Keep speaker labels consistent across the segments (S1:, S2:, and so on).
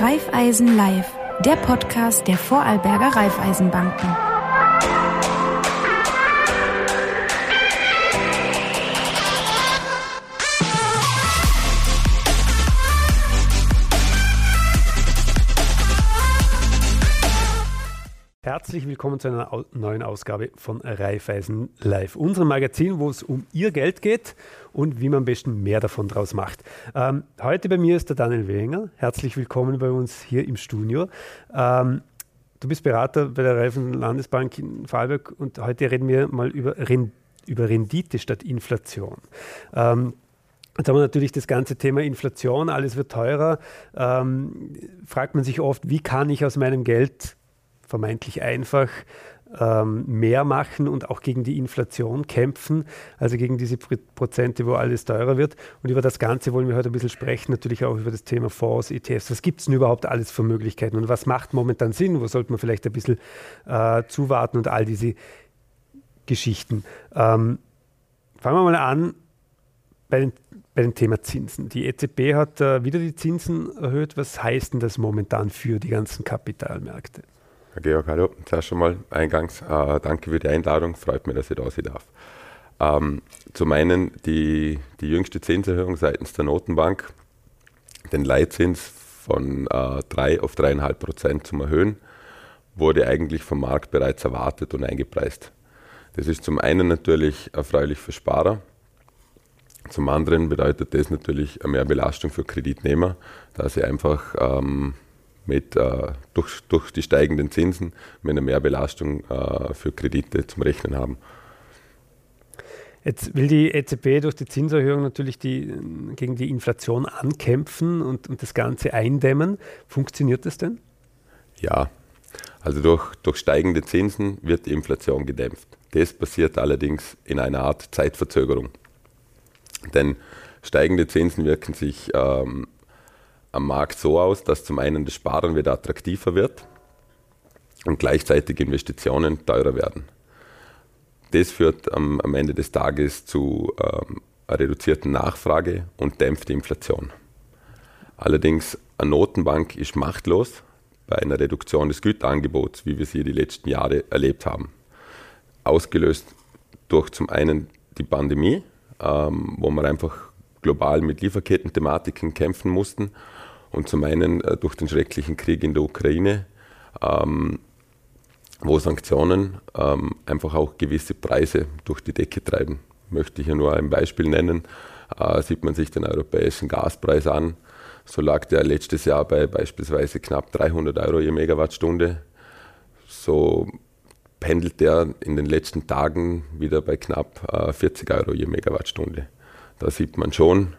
S1: Raiffeisen Live, der Podcast der Vorarlberger Raiffeisenbanken.
S2: Herzlich willkommen zu einer neuen Ausgabe von Raiffeisen Live, unserem Magazin, wo es um Ihr Geld geht und wie man am besten mehr davon draus macht. Ähm, heute bei mir ist der Daniel Wenger. Herzlich willkommen bei uns hier im Studio. Ähm, du bist Berater bei der Raiffeisen Landesbank in Vorarlberg und heute reden wir mal über, Rend über Rendite statt Inflation. Ähm, Jetzt haben wir natürlich das ganze Thema Inflation, alles wird teurer. Ähm, fragt man sich oft, wie kann ich aus meinem Geld vermeintlich einfach ähm, mehr machen und auch gegen die Inflation kämpfen, also gegen diese Prozente, wo alles teurer wird. Und über das Ganze wollen wir heute ein bisschen sprechen, natürlich auch über das Thema Fonds, ETFs. Was gibt es denn überhaupt alles für Möglichkeiten und was macht momentan Sinn? Wo sollte man vielleicht ein bisschen äh, zuwarten und all diese Geschichten. Ähm, fangen wir mal an bei den, bei dem Thema Zinsen. Die EZB hat äh, wieder die Zinsen erhöht. Was heißt denn das momentan für die ganzen Kapitalmärkte?
S3: Georg, hallo. Zuerst schon mal eingangs äh, danke für die Einladung. Freut mich, dass ich da sein darf. Ähm, zum einen die, die jüngste Zinserhöhung seitens der Notenbank, den Leitzins von äh, 3 auf 3,5 Prozent zum Erhöhen, wurde eigentlich vom Markt bereits erwartet und eingepreist. Das ist zum einen natürlich erfreulich für Sparer, zum anderen bedeutet das natürlich eine Mehrbelastung für Kreditnehmer, da sie einfach ähm, mit, äh, durch, durch die steigenden Zinsen mit einer Mehrbelastung äh, für Kredite zum Rechnen haben.
S2: Jetzt will die EZB durch die Zinserhöhung natürlich die, gegen die Inflation ankämpfen und, und das Ganze eindämmen. Funktioniert das denn?
S3: Ja, also durch, durch steigende Zinsen wird die Inflation gedämpft. Das passiert allerdings in einer Art Zeitverzögerung. Denn steigende Zinsen wirken sich ähm, am Markt so aus, dass zum einen das Sparen wieder attraktiver wird und gleichzeitig Investitionen teurer werden. Das führt am, am Ende des Tages zu ähm, einer reduzierten Nachfrage und dämpft die Inflation. Allerdings, eine Notenbank ist machtlos bei einer Reduktion des Güterangebots, wie wir sie die letzten Jahre erlebt haben. Ausgelöst durch zum einen die Pandemie, ähm, wo man einfach global mit Lieferketten-Thematiken kämpfen mussten und zum einen äh, durch den schrecklichen Krieg in der Ukraine, ähm, wo Sanktionen ähm, einfach auch gewisse Preise durch die Decke treiben. Möchte ich ja nur ein Beispiel nennen. Äh, sieht man sich den europäischen Gaspreis an, so lag der letztes Jahr bei beispielsweise knapp 300 Euro je Megawattstunde. So pendelt der in den letzten Tagen wieder bei knapp äh, 40 Euro je Megawattstunde. Da sieht man schon,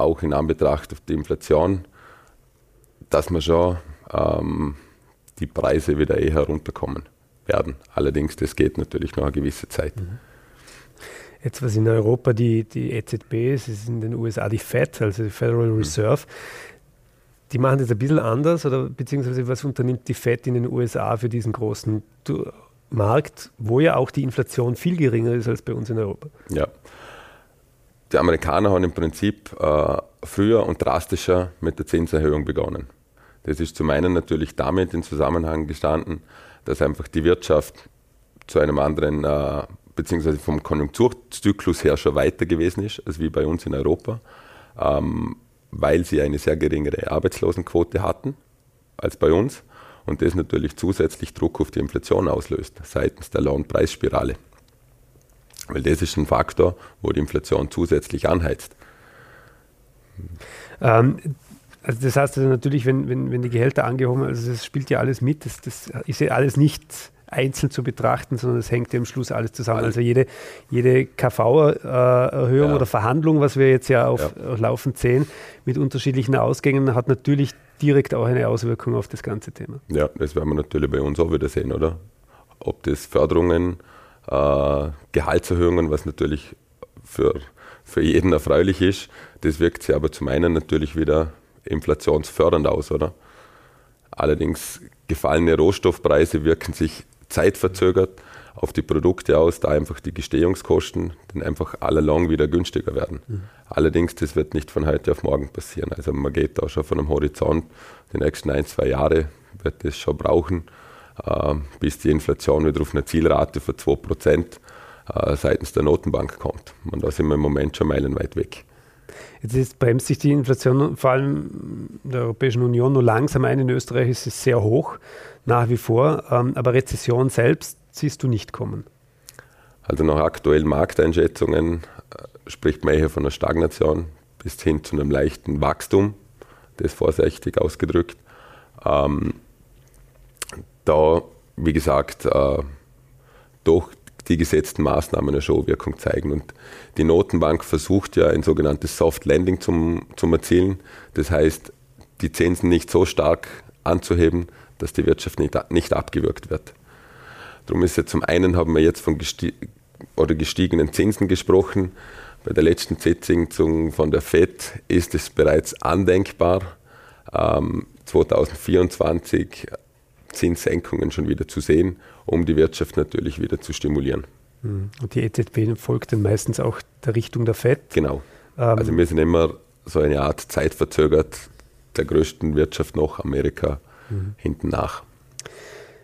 S3: auch in Anbetracht auf die Inflation, dass wir schon ähm, die Preise wieder eher herunterkommen werden. Allerdings, das geht natürlich noch eine gewisse Zeit. Mhm.
S2: Jetzt, was in Europa die, die EZB ist, ist in den USA die Fed, also die Federal mhm. Reserve. Die machen das ein bisschen anders oder beziehungsweise was unternimmt die Fed in den USA für diesen großen Markt, wo ja auch die Inflation viel geringer ist als bei uns in Europa?
S3: Ja. Die Amerikaner haben im Prinzip äh, früher und drastischer mit der Zinserhöhung begonnen. Das ist zum einen natürlich damit in Zusammenhang gestanden, dass einfach die Wirtschaft zu einem anderen, äh, beziehungsweise vom Konjunkturzyklus her schon weiter gewesen ist, als wie bei uns in Europa, ähm, weil sie eine sehr geringere Arbeitslosenquote hatten als bei uns und das natürlich zusätzlich Druck auf die Inflation auslöst, seitens der Lohnpreisspirale. Weil das ist ein Faktor, wo die Inflation zusätzlich anheizt.
S2: Ähm, also das heißt also natürlich, wenn, wenn, wenn die Gehälter angehoben werden, also das spielt ja alles mit, das, das ist ja alles nicht einzeln zu betrachten, sondern es hängt ja am Schluss alles zusammen. Also jede, jede KV-Erhöhung ja. oder Verhandlung, was wir jetzt ja auf ja. laufend sehen, mit unterschiedlichen Ausgängen, hat natürlich direkt auch eine Auswirkung auf das ganze Thema.
S3: Ja, das werden wir natürlich bei uns auch wieder sehen, oder? Ob das Förderungen, äh, Gehaltserhöhungen, was natürlich für, für jeden erfreulich ist, das wirkt sich aber zum einen natürlich wieder inflationsfördernd aus, oder? Allerdings gefallene Rohstoffpreise wirken sich zeitverzögert auf die Produkte aus, da einfach die Gestehungskosten dann einfach allalong wieder günstiger werden. Mhm. Allerdings, das wird nicht von heute auf morgen passieren. Also man geht da schon von einem Horizont, die nächsten ein, zwei Jahre wird das schon brauchen, äh, bis die Inflation wieder auf eine Zielrate von 2% äh, seitens der Notenbank kommt. Und da sind wir im Moment schon meilenweit weg.
S2: Jetzt ist, bremst sich die Inflation vor allem in der Europäischen Union nur langsam ein. In Österreich ist es sehr hoch, nach wie vor. Ähm, aber Rezession selbst siehst du nicht kommen.
S3: Also nach aktuellen Markteinschätzungen äh, spricht man eher von einer Stagnation bis hin zu einem leichten Wachstum, das vorsichtig ausgedrückt. Ähm, da, wie gesagt, äh, doch die gesetzten Maßnahmen eine Showwirkung zeigen. Und die Notenbank versucht ja ein sogenanntes Soft Landing zum, zum Erzielen. Das heißt, die Zinsen nicht so stark anzuheben, dass die Wirtschaft nicht, nicht abgewürgt wird. Darum ist ja zum einen haben wir jetzt von gesti oder gestiegenen Zinsen gesprochen. Bei der letzten Sitzung von der FED ist es bereits andenkbar, ähm, 2024 Zinssenkungen schon wieder zu sehen, um die Wirtschaft natürlich wieder zu stimulieren.
S2: Hm. Und die EZB folgt dann meistens auch der Richtung der FED.
S3: Genau. Ähm also wir sind immer so eine Art zeitverzögert der größten Wirtschaft noch, Amerika, mhm. hinten nach.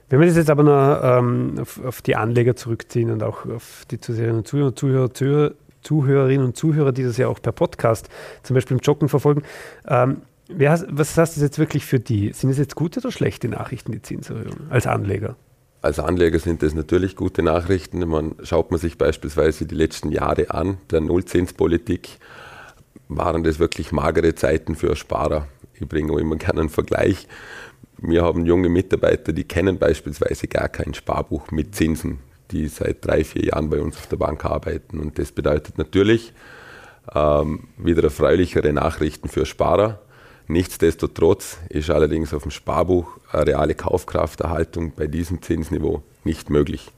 S2: Wenn wir das jetzt aber noch ähm, auf, auf, die Anleger zurückziehen und auch auf die Zuhörerinnen und Zuhörer, Zuhörer, Zuhörer, Zuhörerinnen und Zuhörer, die das ja auch per Podcast zum Beispiel im Joggen verfolgen, ähm, Hast, was heißt das jetzt wirklich für die? Sind es jetzt gute oder schlechte Nachrichten, die Zinserhöhung als Anleger?
S3: Als Anleger sind das natürlich gute Nachrichten. Man, schaut man sich beispielsweise die letzten Jahre an, der Nullzinspolitik, waren das wirklich magere Zeiten für Sparer. Ich bringe auch immer gerne einen Vergleich. Wir haben junge Mitarbeiter, die kennen beispielsweise gar kein Sparbuch mit Zinsen, die seit drei, vier Jahren bei uns auf der Bank arbeiten. Und das bedeutet natürlich ähm, wieder erfreulichere Nachrichten für Sparer Nichtsdestotrotz ist allerdings auf dem Sparbuch eine reale Kaufkrafterhaltung bei diesem Zinsniveau nicht möglich.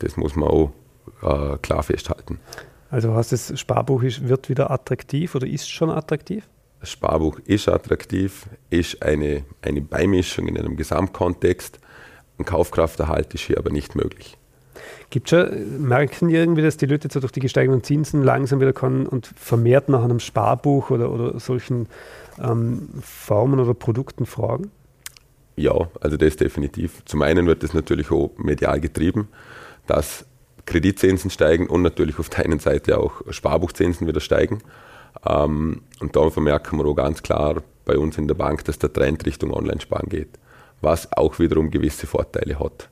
S3: Das muss man auch äh, klar festhalten.
S2: Also heißt das Sparbuch ist, wird wieder attraktiv oder ist schon attraktiv?
S3: Das Sparbuch ist attraktiv, ist eine, eine Beimischung in einem Gesamtkontext. Ein Kaufkrafterhalt ist hier aber nicht möglich.
S2: Gibt schon, merken irgendwie, dass die Leute jetzt durch die gesteigenden Zinsen langsam wieder kommen und vermehrt nach einem Sparbuch oder, oder solchen ähm, Formen oder Produkten fragen?
S3: Ja, also das definitiv. Zum einen wird das natürlich auch medial getrieben, dass Kreditzinsen steigen und natürlich auf der einen Seite auch Sparbuchzinsen wieder steigen. Ähm, und da vermerken wir auch ganz klar bei uns in der Bank, dass der Trend Richtung Online-Sparen geht, was auch wiederum gewisse Vorteile hat.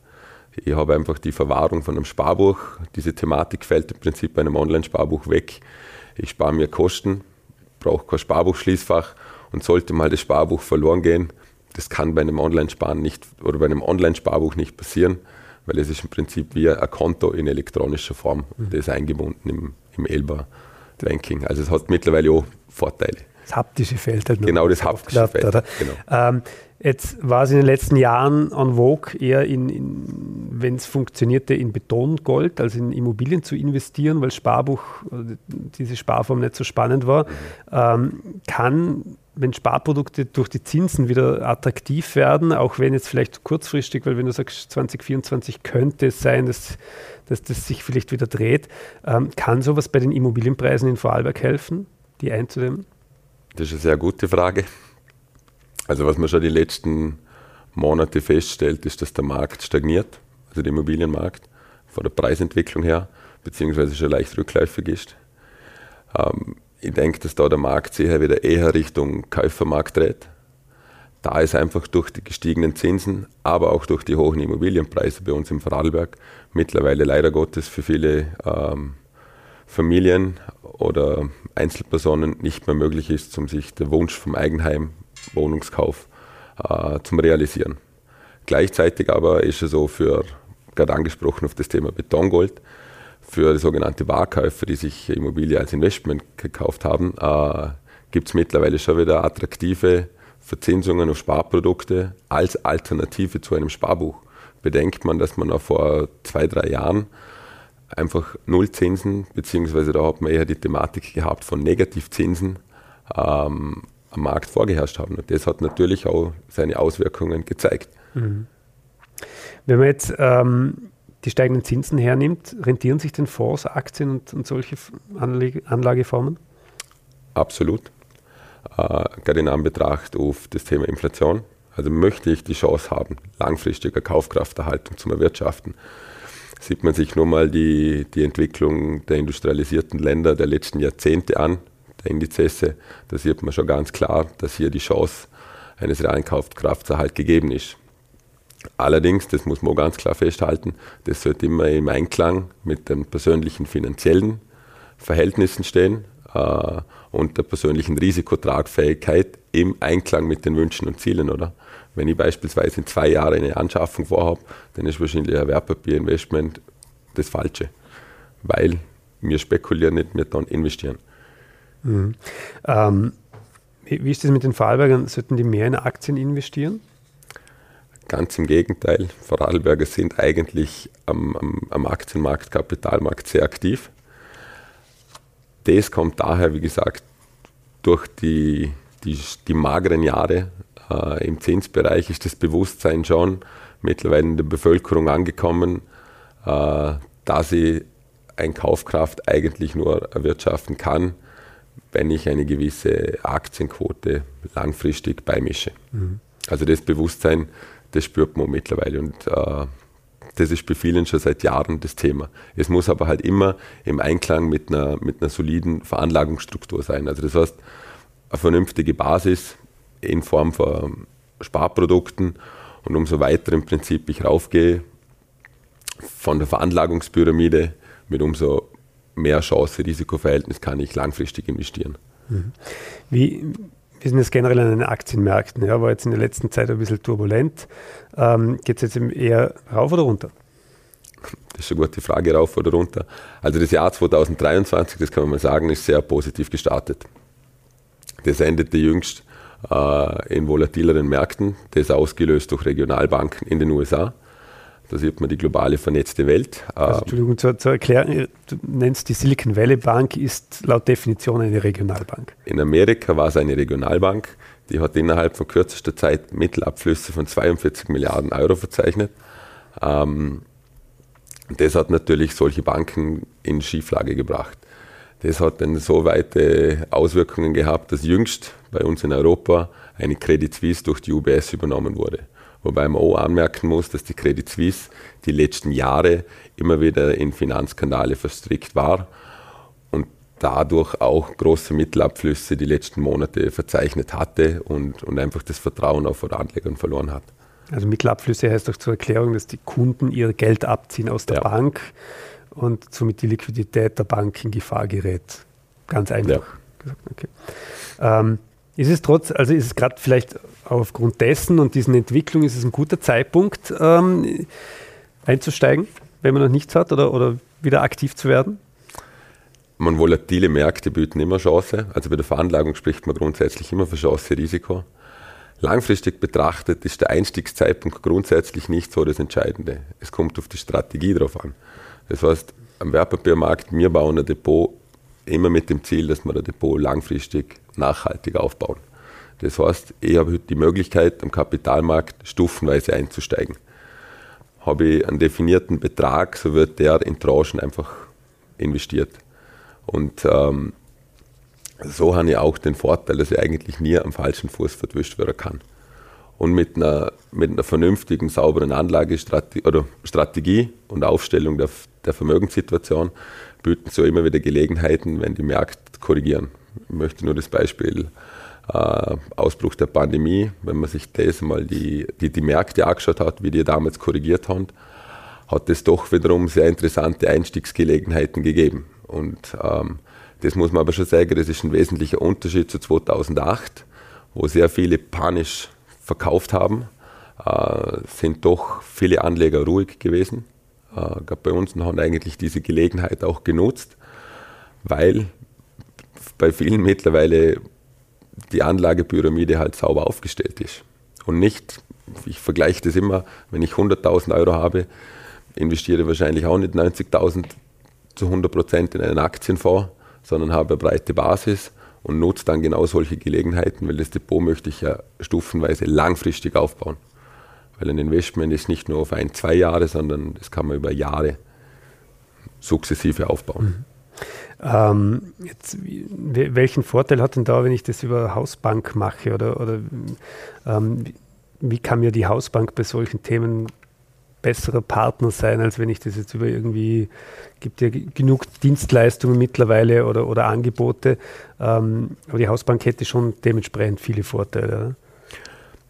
S3: Ich habe einfach die Verwahrung von einem Sparbuch. Diese Thematik fällt im Prinzip bei einem Online-Sparbuch weg. Ich spare mir Kosten, brauche kein Sparbuchschließfach und sollte mal das Sparbuch verloren gehen, das kann bei einem Online-Sparen nicht oder bei einem Online-Sparbuch nicht passieren, weil es ist im Prinzip wie ein Konto in elektronischer Form. Mhm. Das ist eingebunden im, im Elba-Banking. Also es hat mittlerweile auch Vorteile.
S2: Das haptische Feld halt
S3: noch. Genau, das haptische Feld.
S2: Genau. Ähm, jetzt war es in den letzten Jahren en vogue, eher in, in wenn es funktionierte, in Betongold, also in Immobilien zu investieren, weil Sparbuch, diese Sparform nicht so spannend war. Ähm, kann wenn Sparprodukte durch die Zinsen wieder attraktiv werden, auch wenn jetzt vielleicht kurzfristig, weil wenn du sagst 2024 könnte es sein, dass, dass das sich vielleicht wieder dreht, ähm, kann sowas bei den Immobilienpreisen in Vorarlberg helfen, die einzudämmen?
S3: Das ist eine sehr gute Frage. Also was man schon die letzten Monate feststellt, ist, dass der Markt stagniert, also der Immobilienmarkt, von der Preisentwicklung her, beziehungsweise schon leicht rückläufig ist. Ähm, ich denke, dass da der Markt sich wieder eher Richtung Käufermarkt dreht. Da ist einfach durch die gestiegenen Zinsen, aber auch durch die hohen Immobilienpreise bei uns im Vorarlberg mittlerweile leider Gottes für viele ähm, Familien oder Einzelpersonen nicht mehr möglich ist, um sich den Wunsch vom Eigenheim, Wohnungskauf äh, zum realisieren. Gleichzeitig aber ist es so für, gerade angesprochen auf das Thema Betongold, für sogenannte Wahrkäufer, die sich Immobilie als Investment gekauft haben, äh, gibt es mittlerweile schon wieder attraktive Verzinsungen auf Sparprodukte als Alternative zu einem Sparbuch. Bedenkt man, dass man auch vor zwei, drei Jahren einfach Nullzinsen, beziehungsweise da hat man eher die Thematik gehabt von Negativzinsen ähm, am Markt vorgeherrscht haben. Und das hat natürlich auch seine Auswirkungen gezeigt. Mhm.
S2: Wenn man jetzt ähm, die steigenden Zinsen hernimmt, rentieren sich denn Fonds, Aktien und, und solche Anlage, Anlageformen?
S3: Absolut. Äh, gerade in Anbetracht auf das Thema Inflation. Also möchte ich die Chance haben, langfristige Kaufkrafterhaltung zu erwirtschaften, sieht man sich nur mal die, die Entwicklung der industrialisierten Länder der letzten Jahrzehnte an, Indizesse, da sieht man schon ganz klar, dass hier die Chance eines realen Kaufkrafterhalts gegeben ist. Allerdings, das muss man auch ganz klar festhalten, das sollte immer im Einklang mit den persönlichen finanziellen Verhältnissen stehen äh, und der persönlichen Risikotragfähigkeit im Einklang mit den Wünschen und Zielen, oder? Wenn ich beispielsweise in zwei Jahren eine Anschaffung vorhabe, dann ist wahrscheinlich ein Wertpapierinvestment das Falsche, weil wir spekulieren nicht, wir dann investieren.
S2: Mhm. Ähm, wie ist das mit den Vorarlbergern? Sollten die mehr in Aktien investieren?
S3: Ganz im Gegenteil. Vorarlberger sind eigentlich am, am, am Aktienmarkt, Kapitalmarkt sehr aktiv. Das kommt daher, wie gesagt, durch die, die, die mageren Jahre äh, im Zinsbereich ist das Bewusstsein schon mittlerweile in der Bevölkerung angekommen, äh, dass ich ein Kaufkraft eigentlich nur erwirtschaften kann, wenn ich eine gewisse Aktienquote langfristig beimische. Mhm. Also das Bewusstsein, das spürt man mittlerweile und äh, das ist bei vielen schon seit Jahren das Thema. Es muss aber halt immer im Einklang mit einer, mit einer soliden Veranlagungsstruktur sein. Also das heißt, eine vernünftige Basis in Form von Sparprodukten und umso weiter im Prinzip ich raufgehe von der Veranlagungspyramide mit umso mehr Chance-Risikoverhältnis kann ich langfristig investieren.
S2: Mhm. Wie, wie sind das generell an den Aktienmärkten? Ja, war jetzt in der letzten Zeit ein bisschen turbulent. Ähm, Geht es jetzt eher rauf oder runter?
S3: Das ist eine gute Frage, rauf oder runter. Also das Jahr 2023, das kann man mal sagen, ist sehr positiv gestartet. Das endete jüngst äh, in volatileren Märkten, das ausgelöst durch Regionalbanken in den USA. Da sieht man die globale vernetzte Welt.
S2: Also, Entschuldigung, zur, zur Erklärung, du nennst die Silicon Valley Bank, ist laut Definition eine Regionalbank.
S3: In Amerika war es eine Regionalbank, die hat innerhalb von kürzester Zeit Mittelabflüsse von 42 Milliarden Euro verzeichnet. Ähm, das hat natürlich solche Banken in Schieflage gebracht. Das hat dann so weite Auswirkungen gehabt, dass jüngst bei uns in Europa eine Credit Suisse durch die UBS übernommen wurde. Wobei man auch anmerken muss, dass die Credit Suisse die letzten Jahre immer wieder in Finanzskandale verstrickt war und dadurch auch große Mittelabflüsse die letzten Monate verzeichnet hatte und, und einfach das Vertrauen auch von Anlegern verloren hat.
S2: Also Mittelabflüsse heißt doch zur Erklärung, dass die Kunden ihr Geld abziehen aus der ja. Bank und somit die Liquidität der Bank in Gefahr gerät. Ganz einfach. Ja. Okay. Ähm, ist es trotz, also ist es gerade vielleicht aufgrund dessen und diesen Entwicklungen, ist es ein guter Zeitpunkt ähm, einzusteigen, wenn man noch nichts hat oder, oder wieder aktiv zu werden?
S3: Man volatile Märkte bieten immer Chance. Also bei der Veranlagung spricht man grundsätzlich immer von Chance, Risiko. Langfristig betrachtet ist der Einstiegszeitpunkt grundsätzlich nicht so das Entscheidende. Es kommt auf die Strategie drauf an. Das heißt, am Wertpapiermarkt, wir bauen ein Depot immer mit dem Ziel, dass wir das Depot langfristig nachhaltig aufbauen. Das heißt, ich habe die Möglichkeit, am Kapitalmarkt stufenweise einzusteigen. Habe ich einen definierten Betrag, so wird der in Tranchen einfach investiert. Und ähm, so habe ich auch den Vorteil, dass ich eigentlich nie am falschen Fuß verwischt werden kann. Und mit einer, mit einer vernünftigen, sauberen Anlagestrategie oder Strategie und Aufstellung der, der Vermögenssituation bieten so immer wieder Gelegenheiten, wenn die Märkte korrigieren. Ich möchte nur das Beispiel äh, Ausbruch der Pandemie, wenn man sich das mal die, die, die Märkte angeschaut hat, wie die damals korrigiert haben, hat es doch wiederum sehr interessante Einstiegsgelegenheiten gegeben. Und ähm, das muss man aber schon sagen, das ist ein wesentlicher Unterschied zu 2008, wo sehr viele panisch verkauft haben, äh, sind doch viele Anleger ruhig gewesen. Äh, bei uns haben eigentlich diese Gelegenheit auch genutzt, weil bei vielen mittlerweile die Anlagepyramide halt sauber aufgestellt ist. Und nicht, ich vergleiche das immer, wenn ich 100.000 Euro habe, investiere ich wahrscheinlich auch nicht 90.000 zu 100 Prozent in einen Aktienfonds, sondern habe eine breite Basis und nutze dann genau solche Gelegenheiten, weil das Depot möchte ich ja stufenweise langfristig aufbauen. weil ein Investment ist nicht nur auf ein, zwei Jahre, sondern das kann man über Jahre sukzessive aufbauen.
S2: Mhm. Ähm, jetzt, welchen Vorteil hat denn da, wenn ich das über Hausbank mache? Oder, oder ähm, wie kann mir die Hausbank bei solchen Themen besserer Partner sein, als wenn ich das jetzt über irgendwie, gibt ja genug Dienstleistungen mittlerweile oder, oder Angebote, ähm, aber die Hausbank hätte schon dementsprechend viele Vorteile. Oder?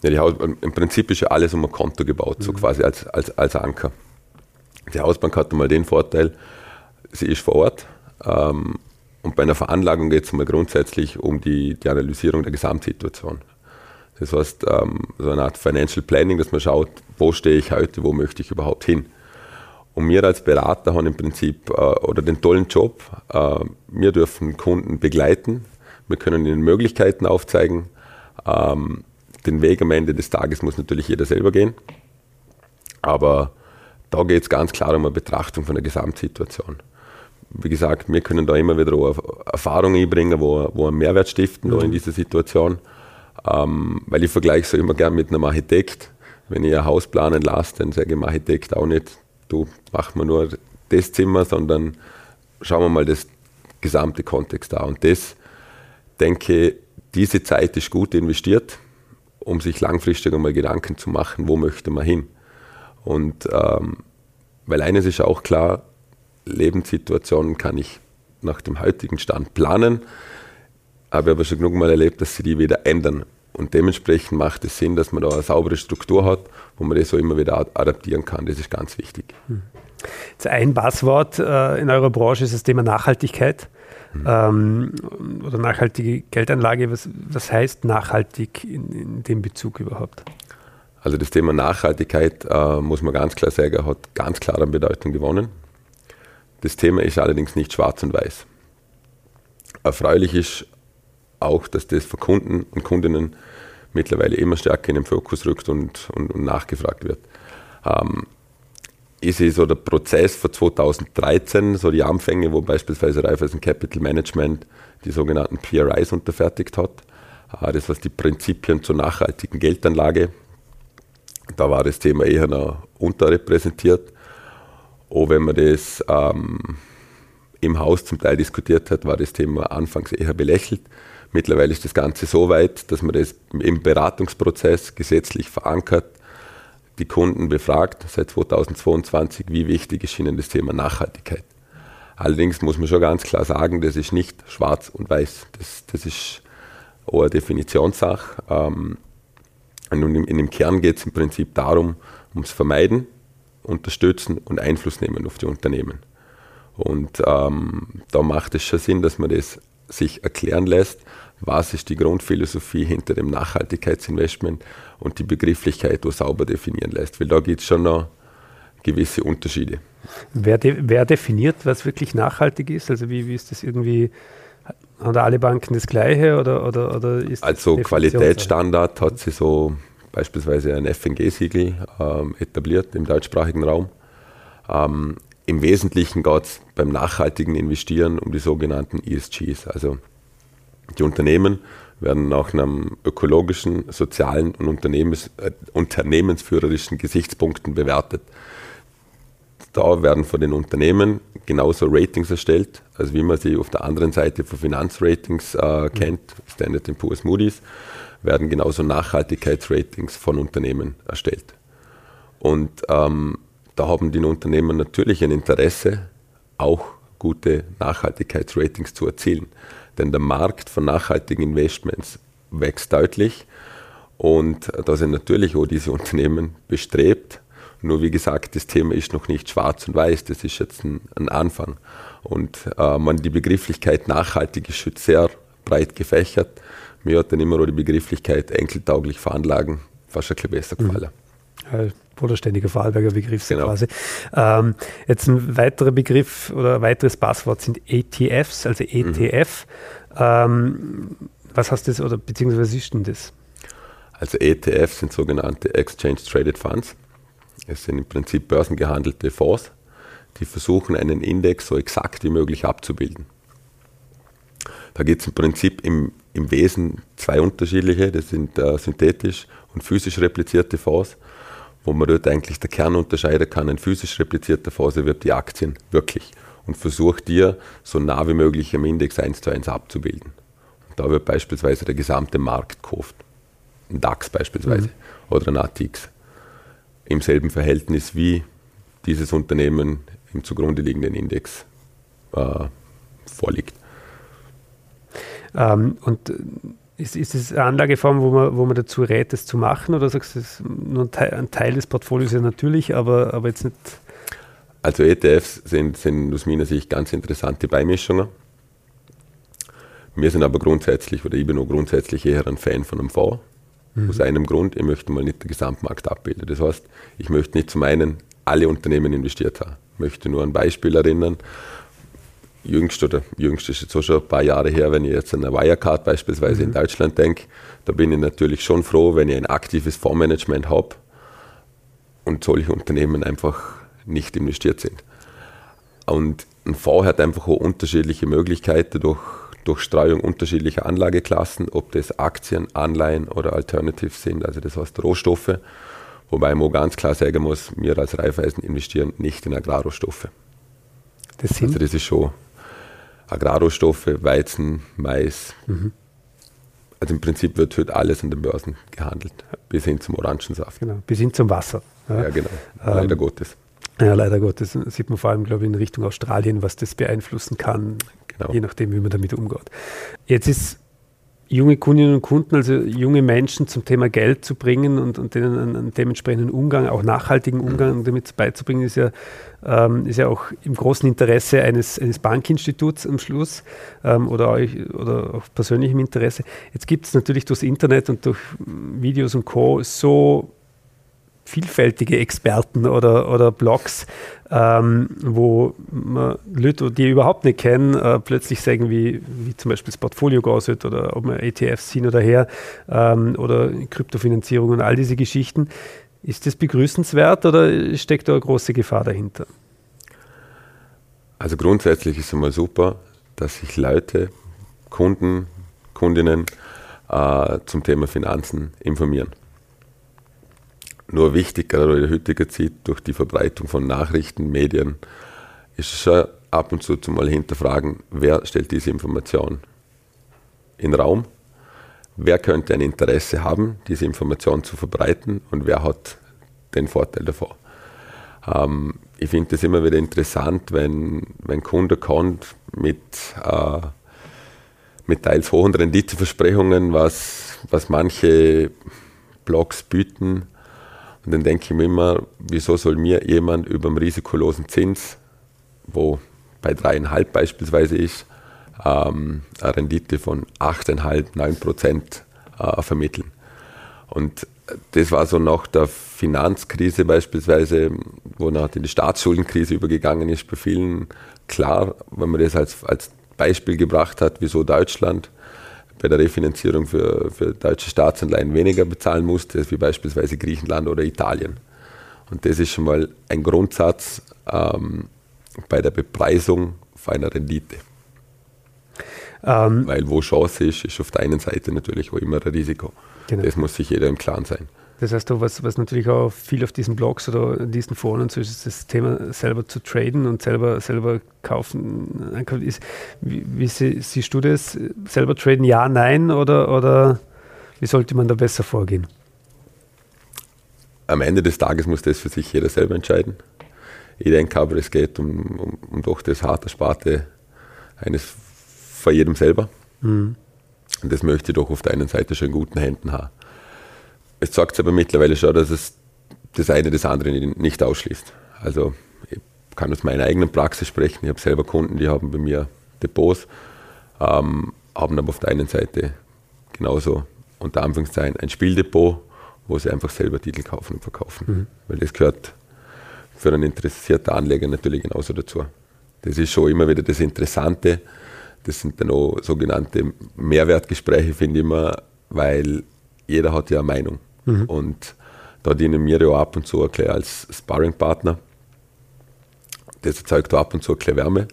S3: Ja, die Haus, Im Prinzip ist ja alles um ein Konto gebaut, so mhm. quasi als, als, als Anker. Die Hausbank hat einmal den Vorteil, sie ist vor Ort ähm, und bei einer Veranlagung geht es mal grundsätzlich um die, die Analysierung der Gesamtsituation. Das heißt, ähm, so eine Art Financial Planning, dass man schaut, wo stehe ich heute, wo möchte ich überhaupt hin. Und wir als Berater haben im Prinzip äh, oder den tollen Job, äh, wir dürfen Kunden begleiten, wir können ihnen Möglichkeiten aufzeigen. Ähm, den Weg am Ende des Tages muss natürlich jeder selber gehen. Aber da geht es ganz klar um eine Betrachtung von der Gesamtsituation. Wie gesagt, wir können da immer wieder Erfahrungen einbringen, wo, wo einen Mehrwert stiften mhm. in dieser Situation. Ähm, weil ich vergleiche so immer gern mit einem Architekt. Wenn ich ein Haus planen lasse, dann sage ich dem Architekt auch nicht, du mach mir nur das Zimmer, sondern schauen wir mal das gesamte Kontext an. Und das, denke diese Zeit ist gut investiert, um sich langfristig einmal Gedanken zu machen, wo möchte man hin. Und ähm, weil eines ist auch klar, Lebenssituationen kann ich nach dem heutigen Stand planen, habe aber schon genug mal erlebt, dass sie die wieder ändern. Und dementsprechend macht es Sinn, dass man da eine saubere Struktur hat, wo man das so immer wieder adaptieren kann. Das ist ganz wichtig. Hm.
S2: Jetzt ein Passwort äh, in eurer Branche ist das Thema Nachhaltigkeit mhm. ähm, oder nachhaltige Geldanlage. Was, was heißt nachhaltig in, in, dem Bezug überhaupt?
S3: Also das Thema Nachhaltigkeit, äh, muss man ganz klar sagen, hat ganz klar an Bedeutung gewonnen. Das Thema ist allerdings nicht schwarz und weiß. Erfreulich ist auch, dass das von Kunden und Kundinnen mittlerweile immer stärker in den Fokus rückt und, und, und nachgefragt wird. Ähm, ist so der Prozess von 2013, so die Anfänge, wo beispielsweise Raiffeisen Capital Management die sogenannten PRIs unterfertigt hat. Äh, das was die Prinzipien zur nachhaltigen Geldanlage. Da war das Thema eher noch unterrepräsentiert. Auch wenn man das ähm, im Haus zum Teil diskutiert hat, war das Thema anfangs eher belächelt. Mittlerweile ist das Ganze so weit, dass man das im Beratungsprozess gesetzlich verankert, die Kunden befragt seit 2022, wie wichtig ist ihnen das Thema Nachhaltigkeit. Allerdings muss man schon ganz klar sagen, das ist nicht schwarz und weiß. Das, das ist eine Definitionssache. Ähm, und in dem Kern geht es im Prinzip darum, ums Vermeiden, Unterstützen und Einfluss nehmen auf die Unternehmen. Und ähm, da macht es schon Sinn, dass man das sich erklären lässt, was ist die Grundphilosophie hinter dem Nachhaltigkeitsinvestment und die Begrifflichkeit wo sauber definieren lässt. Weil da gibt es schon noch gewisse Unterschiede.
S2: Wer, de, wer, definiert, was wirklich nachhaltig ist? Also wie, wie ist das irgendwie, haben da alle Banken das Gleiche oder, oder, oder ist
S3: Also Qualitätsstandard hat sie so beispielsweise ein FNG-Siegel ähm, etabliert im deutschsprachigen Raum. Ähm, Im Wesentlichen geht es beim nachhaltigen Investieren um die sogenannten ESGs, also die Unternehmen werden nach einem ökologischen, sozialen und Unternehmens, äh, unternehmensführerischen Gesichtspunkten bewertet. Da werden von den Unternehmen genauso Ratings erstellt, als wie man sie auf der anderen Seite von Finanzratings äh, kennt, Standard Poor's Moody's, werden genauso Nachhaltigkeitsratings von Unternehmen erstellt. Und ähm, da haben die Unternehmen natürlich ein Interesse, auch gute Nachhaltigkeitsratings zu erzielen. Denn der Markt von nachhaltigen Investments wächst deutlich und da sind natürlich auch diese Unternehmen bestrebt. Nur wie gesagt, das Thema ist noch nicht schwarz und weiß, das ist jetzt ein, ein Anfang. Und äh, man, die Begrifflichkeit nachhaltig ist sehr breit gefächert. Mir hat dann immer auch die Begrifflichkeit enkeltauglich veranlagen fast ein bisschen besser mhm. gefallen.
S2: Mhm bodenständiger Vorarlberger Begriff genau. quasi. Ähm, jetzt ein weiterer Begriff oder ein weiteres Passwort sind ETFs, also ETF. Mhm. Ähm, was heißt das oder beziehungsweise was ist denn das?
S3: Also ETFs sind sogenannte Exchange Traded Funds. Es sind im Prinzip börsengehandelte Fonds, die versuchen, einen Index so exakt wie möglich abzubilden. Da gibt es im Prinzip im, im Wesen zwei unterschiedliche, das sind äh, synthetisch und physisch replizierte Fonds wo man dort eigentlich der Kern unterscheiden kann. Ein physisch replizierter Fonds wird die Aktien wirklich und versucht dir so nah wie möglich im Index 1 zu 1 abzubilden. Und da wird beispielsweise der gesamte Markt gekauft. Ein DAX beispielsweise mhm. oder ein ATX. Im selben Verhältnis wie dieses Unternehmen im zugrunde liegenden Index äh, vorliegt.
S2: Ähm, und ist, ist es eine Anlageform, wo man, wo man dazu rät, das zu machen? Oder sagst du, es ist nur ein Teil, ein Teil, des Portfolios ja natürlich, aber, aber jetzt nicht.
S3: Also ETFs sind, sind aus meiner Sicht ganz interessante Beimischungen. Wir sind aber grundsätzlich, oder ich bin auch grundsätzlich eher ein Fan von einem Fonds. Mhm. Aus einem Grund, ich möchte mal nicht den Gesamtmarkt abbilden. Das heißt, ich möchte nicht zum einen alle Unternehmen investiert haben. Ich möchte nur ein Beispiel erinnern jüngst oder jüngst ist jetzt auch schon ein paar Jahre her, wenn ich jetzt an eine Wirecard beispielsweise mhm. in Deutschland denke, da bin ich natürlich schon froh, wenn ich ein aktives Fondsmanagement habe und solche Unternehmen einfach nicht investiert sind. Und ein Fonds hat einfach auch unterschiedliche Möglichkeiten durch, durch Streuung unterschiedlicher Anlageklassen, ob das Aktien, Anleihen oder Alternatives sind, also das heißt Rohstoffe. Wobei man ganz klar sagen muss, wir als Raiffeisen investieren nicht in Agrarrohstoffe. Das sind? Also das ist schon Agrarrohstoffe, Weizen, Mais. Mhm. Also im Prinzip wird heute alles an den Börsen gehandelt, bis hin zum Orangensaft.
S2: Genau, bis hin zum Wasser.
S3: Ja, ja genau, leider ähm, Gottes.
S2: Ja, leider Gottes. Das sieht man vor allem, glaube ich, in Richtung Australien, was das beeinflussen kann, genau. je nachdem, wie man damit umgeht. Jetzt ist junge Kundinnen und Kunden, also junge Menschen zum Thema Geld zu bringen und, und denen einen, einen, dementsprechenden Umgang, auch nachhaltigen Umgang damit beizubringen, ist ja, ähm, ist ja auch im großen Interesse eines, eines Bankinstituts am Schluss ähm, oder, auch, oder auch persönlichem Interesse. Jetzt gibt es natürlich durchs Internet und durch Videos und Co. so vielfältige Experten oder, oder Blogs, ähm, wo man Leute, die überhaupt nicht kennen, äh, plötzlich sagen, wie, wie zum Beispiel das Portfolio aussieht oder ob man ETFs hin oder her ähm, oder Kryptofinanzierung und all diese Geschichten. Ist das begrüßenswert oder steckt da eine große Gefahr dahinter?
S3: Also grundsätzlich ist es mal super, dass sich Leute, Kunden, Kundinnen äh, zum Thema Finanzen informieren. Nur wichtig, gerade in der heutigen Zeit, durch die Verbreitung von Nachrichten, Medien, ist es schon ab und zu mal hinterfragen, wer stellt diese Information in den Raum, wer könnte ein Interesse haben, diese Information zu verbreiten und wer hat den Vorteil davon. Ähm, ich finde es immer wieder interessant, wenn, wenn Kunde kommt mit, äh, mit teils hohen Renditeversprechungen, was, was manche Blogs bieten, und dann denke ich mir immer, wieso soll mir jemand über einen risikolosen Zins, wo bei dreieinhalb beispielsweise ist, ähm, eine Rendite von 8,5, 9 Prozent äh, vermitteln. Und das war so nach der Finanzkrise beispielsweise, wo nach die Staatsschuldenkrise übergegangen ist, bei vielen klar, wenn man das als, als Beispiel gebracht hat, wieso Deutschland bei der Refinanzierung für, für deutsche Staatsanleihen weniger bezahlen musste, wie beispielsweise Griechenland oder Italien. Und das ist schon mal ein Grundsatz ähm, bei der Bepreisung von einer Rendite. Ähm, Weil wo Chance ist, ist auf der einen Seite natürlich auch immer ein Risiko. Genau. Das muss sich jeder im Klaren sein.
S2: Das heißt, was, was natürlich auch viel auf diesen Blogs oder in diesen Foren und so ist, ist das Thema selber zu traden und selber, selber kaufen. Ist, wie, wie siehst du das? Selber traden, ja, nein oder, oder wie sollte man da besser vorgehen?
S3: Am Ende des Tages muss das für sich jeder selber entscheiden. Ich denke aber, es geht um, um, um doch das harte Sparte eines vor jedem selber. Mhm. Und das möchte ich doch auf der einen Seite schon in guten Händen haben. Es sagt aber mittlerweile schon, dass es das eine das andere nicht ausschließt. Also ich kann aus meiner eigenen Praxis sprechen. Ich habe selber Kunden, die haben bei mir Depots, ähm, haben aber auf der einen Seite genauso unter Anführungszeichen ein Spieldepot, wo sie einfach selber Titel kaufen und verkaufen. Mhm. Weil das gehört für einen interessierten Anleger natürlich genauso dazu. Das ist schon immer wieder das Interessante. Das sind dann auch sogenannte Mehrwertgespräche, finde ich immer, weil jeder hat ja eine Meinung. Mhm. Und da dienen wir ja ab und zu ein als Sparringpartner. Das erzeugt ab und zu ein bisschen Wärme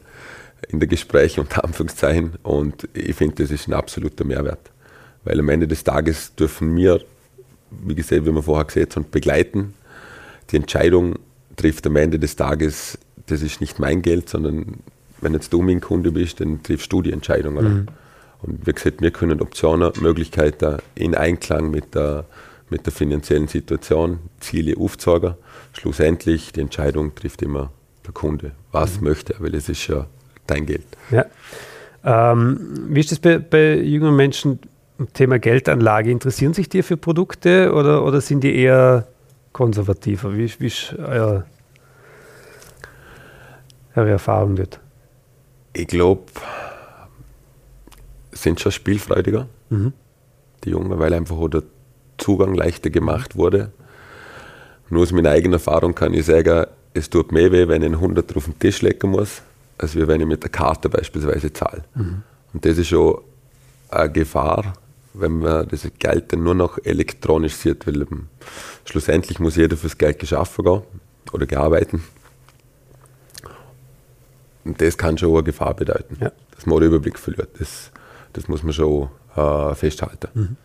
S3: in der Gespräche unter Anführungszeichen. Und ich finde, das ist ein absoluter Mehrwert. Weil am Ende des Tages dürfen wir, wie gesagt, wie wir vorher gesehen haben, begleiten. die Entscheidung trifft am Ende des Tages, das ist nicht mein Geld, sondern wenn jetzt du mein Kunde bist, dann triffst du die Entscheidung. Mhm. Und wie gesagt, wir können Optionen, Möglichkeiten in Einklang mit der, mit der finanziellen Situation, Ziele aufzeigen. Schlussendlich die Entscheidung trifft immer der Kunde. Was mhm. möchte er, weil es ist ja dein Geld.
S2: Ja. Ähm, wie ist das bei, bei jungen Menschen? Thema Geldanlage, interessieren sich die für Produkte oder, oder sind die eher konservativer? Wie, wie ist euer, eure Erfahrung dort?
S3: Ich glaube, sind schon spielfreudiger, mhm. die Jungen, weil einfach auch der Zugang leichter gemacht wurde. Nur aus meiner eigenen Erfahrung kann ich sagen, es tut mehr weh, wenn ich einen 100 auf den Tisch legen muss, als wenn ich mit der Karte beispielsweise zahle. Mhm. Und das ist schon eine Gefahr, wenn man das Geld dann nur noch elektronisch sieht, weil schlussendlich muss jeder fürs Geld geschaffen gehen oder gearbeiten. Und das kann schon eine Gefahr bedeuten, ja. dass man den Überblick verliert. Das, das muss man schon äh, festhalten. Mhm.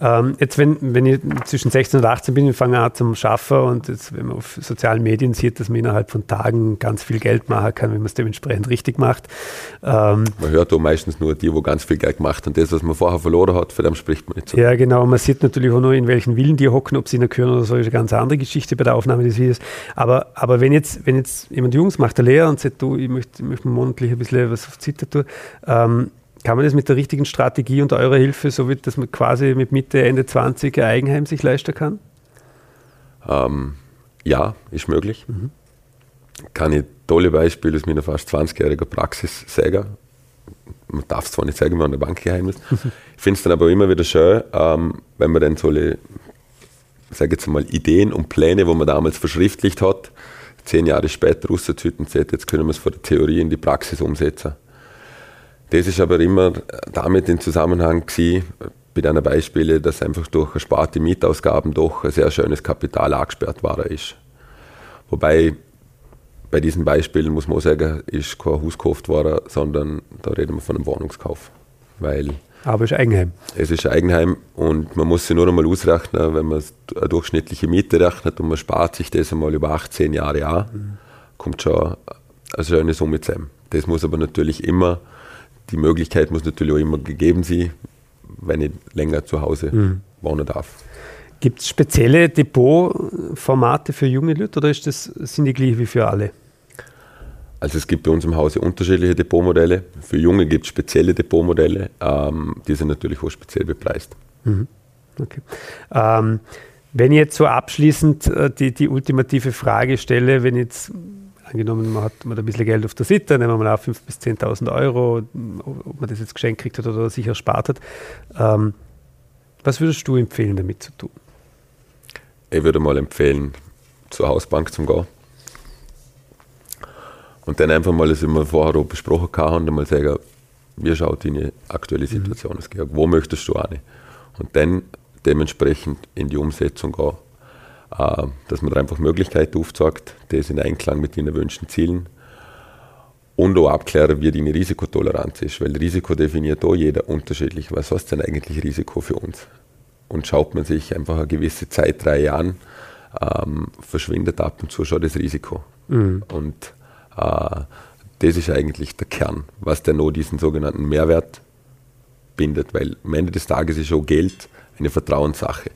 S2: Ähm, jetzt, wenn, wenn ich zwischen 16 und 18 bin, ich fange an zum Schaffen und jetzt, wenn man auf sozialen Medien sieht, dass man innerhalb von Tagen ganz viel Geld machen kann, wenn man es dementsprechend richtig macht.
S3: Ähm, man hört da meistens nur die, wo ganz viel Geld gemacht und das, was man vorher verloren hat, für den spricht man nicht
S2: so. Ja, genau. Man sieht natürlich auch nur, in welchen Villen die hocken, ob sie in der Küren oder so, ist eine ganz andere Geschichte bei der Aufnahme des Videos. Aber, aber wenn, jetzt, wenn jetzt jemand Jungs macht, der Lehrer und sagt, du, ich möchte, ich möchte monatlich ein bisschen was auf Zitter tun, ähm, kann man das mit der richtigen Strategie und eurer Hilfe, so wird, dass man quasi mit Mitte, Ende 20 ein Eigenheim sich leisten kann?
S3: Ähm, ja, ist möglich. Mhm. Kann ich tolle Beispiele aus meiner fast 20-jährigen Praxis sagen. Man darf es zwar nicht sagen, wenn man ein Bankgeheimnis. ich finde es dann aber immer wieder schön, ähm, wenn man dann solche, sage jetzt mal, Ideen und Pläne, wo man damals verschriftlicht hat, zehn Jahre später sagt, jetzt können wir es von der Theorie in die Praxis umsetzen. Das ist aber immer damit in Zusammenhang gewesen, bei deinen Beispielen, dass einfach durch ersparte Mietausgaben doch ein sehr schönes Kapital angesperrt war ist. Wobei bei diesen Beispielen muss man auch sagen, ist kein Haus gekauft worden, sondern da reden wir von einem Wohnungskauf. Weil
S2: aber es ist Eigenheim.
S3: Es ist Eigenheim und man muss sich nur einmal ausrechnen, wenn man eine durchschnittliche Miete rechnet und man spart sich das einmal über 18 Jahre an, mhm. kommt schon eine schöne Summe zusammen. Das muss aber natürlich immer die Möglichkeit muss natürlich auch immer gegeben sein, wenn ich länger zu Hause mhm. wohnen darf.
S2: Gibt es spezielle Depotformate für junge Leute oder ist das, sind die gleich wie für alle?
S3: Also es gibt bei uns im Hause unterschiedliche Depotmodelle. Für Junge gibt es spezielle Depotmodelle, ähm, die sind natürlich auch speziell bepreist. Mhm.
S2: Okay. Ähm, wenn ich jetzt so abschließend äh, die, die ultimative Frage stelle, wenn jetzt angenommen, man hat man ein bisschen Geld auf der Sitte, nehmen wir mal auf 5.000 bis 10.000 Euro, ob man das jetzt geschenkt kriegt hat oder sich erspart hat. Ähm, was würdest du empfehlen, damit zu tun?
S3: Ich würde mal empfehlen, zur Hausbank zu gehen. Und dann einfach mal, das wir vorher auch besprochen haben, und mal sagen, wie schaut deine aktuelle mhm. Situation aus? Mhm. Wo möchtest du eine? Und dann dementsprechend in die Umsetzung gehen dass man da einfach Möglichkeiten aufzeigt, das in Einklang mit den erwünschten Zielen und auch abklären, wie deine Risikotoleranz ist, weil Risiko definiert auch jeder unterschiedlich. Was heißt denn eigentlich Risiko für uns? Und schaut man sich einfach eine gewisse Zeitreihe an, ähm, verschwindet ab und zu schon das Risiko. Mhm. Und äh, das ist eigentlich der Kern, was dann noch diesen sogenannten Mehrwert bindet, weil am Ende des Tages ist auch Geld eine Vertrauenssache.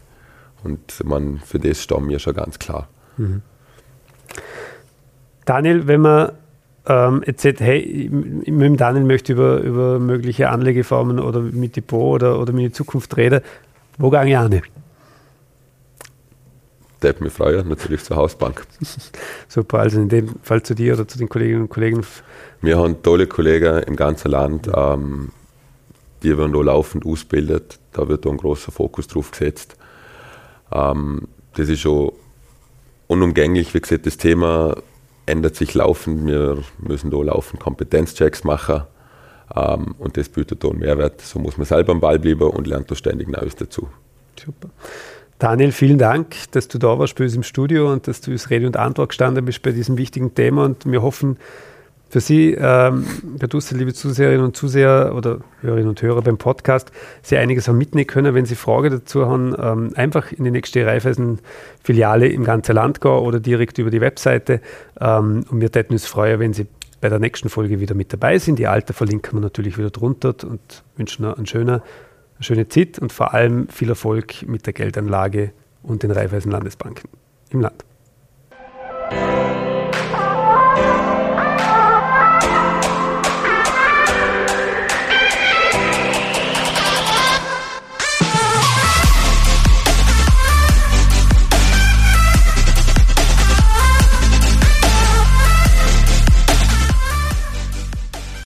S3: Und man, für das stehen wir schon ganz klar. Mhm.
S2: Daniel, wenn man ähm, jetzt sagt, hey, mit dem Daniel möchte über, über mögliche Anlegeformen oder mit Depot oder, oder mit der Zukunft reden, wo gehe ich an?
S3: Der mich freuen, natürlich zur Hausbank.
S2: Super, also in dem Fall zu dir oder zu den Kolleginnen und Kollegen.
S3: Wir haben tolle Kollegen im ganzen Land, ähm, die werden da laufend ausgebildet. Da wird da ein großer Fokus drauf gesetzt. Ähm, das ist schon unumgänglich. Wie gesagt, das Thema ändert sich laufend. Wir müssen da laufend Kompetenzchecks machen. Ähm, und das bietet da einen Mehrwert. So muss man selber am Ball bleiben und lernt da ständig Neues dazu.
S2: Super. Daniel, vielen Dank, dass du da warst bei uns im Studio und dass du als Rede und Antwort gestanden bist bei diesem wichtigen Thema. Und wir hoffen, für Sie, ähm, Herr Dussel, liebe Zuseherinnen und Zuseher oder Hörerinnen und Hörer beim Podcast, Sie einiges haben mitnehmen können. Wenn Sie Fragen dazu haben, ähm, einfach in die nächste Raiffeisen-Filiale im ganzen Land gehen oder direkt über die Webseite. Ähm, und wir täten uns freuen, wenn Sie bei der nächsten Folge wieder mit dabei sind. Die alte verlinken wir natürlich wieder drunter und wünschen einen schönen, eine schöne Zeit und vor allem viel Erfolg mit der Geldanlage und den Raiffeisen Landesbanken im Land.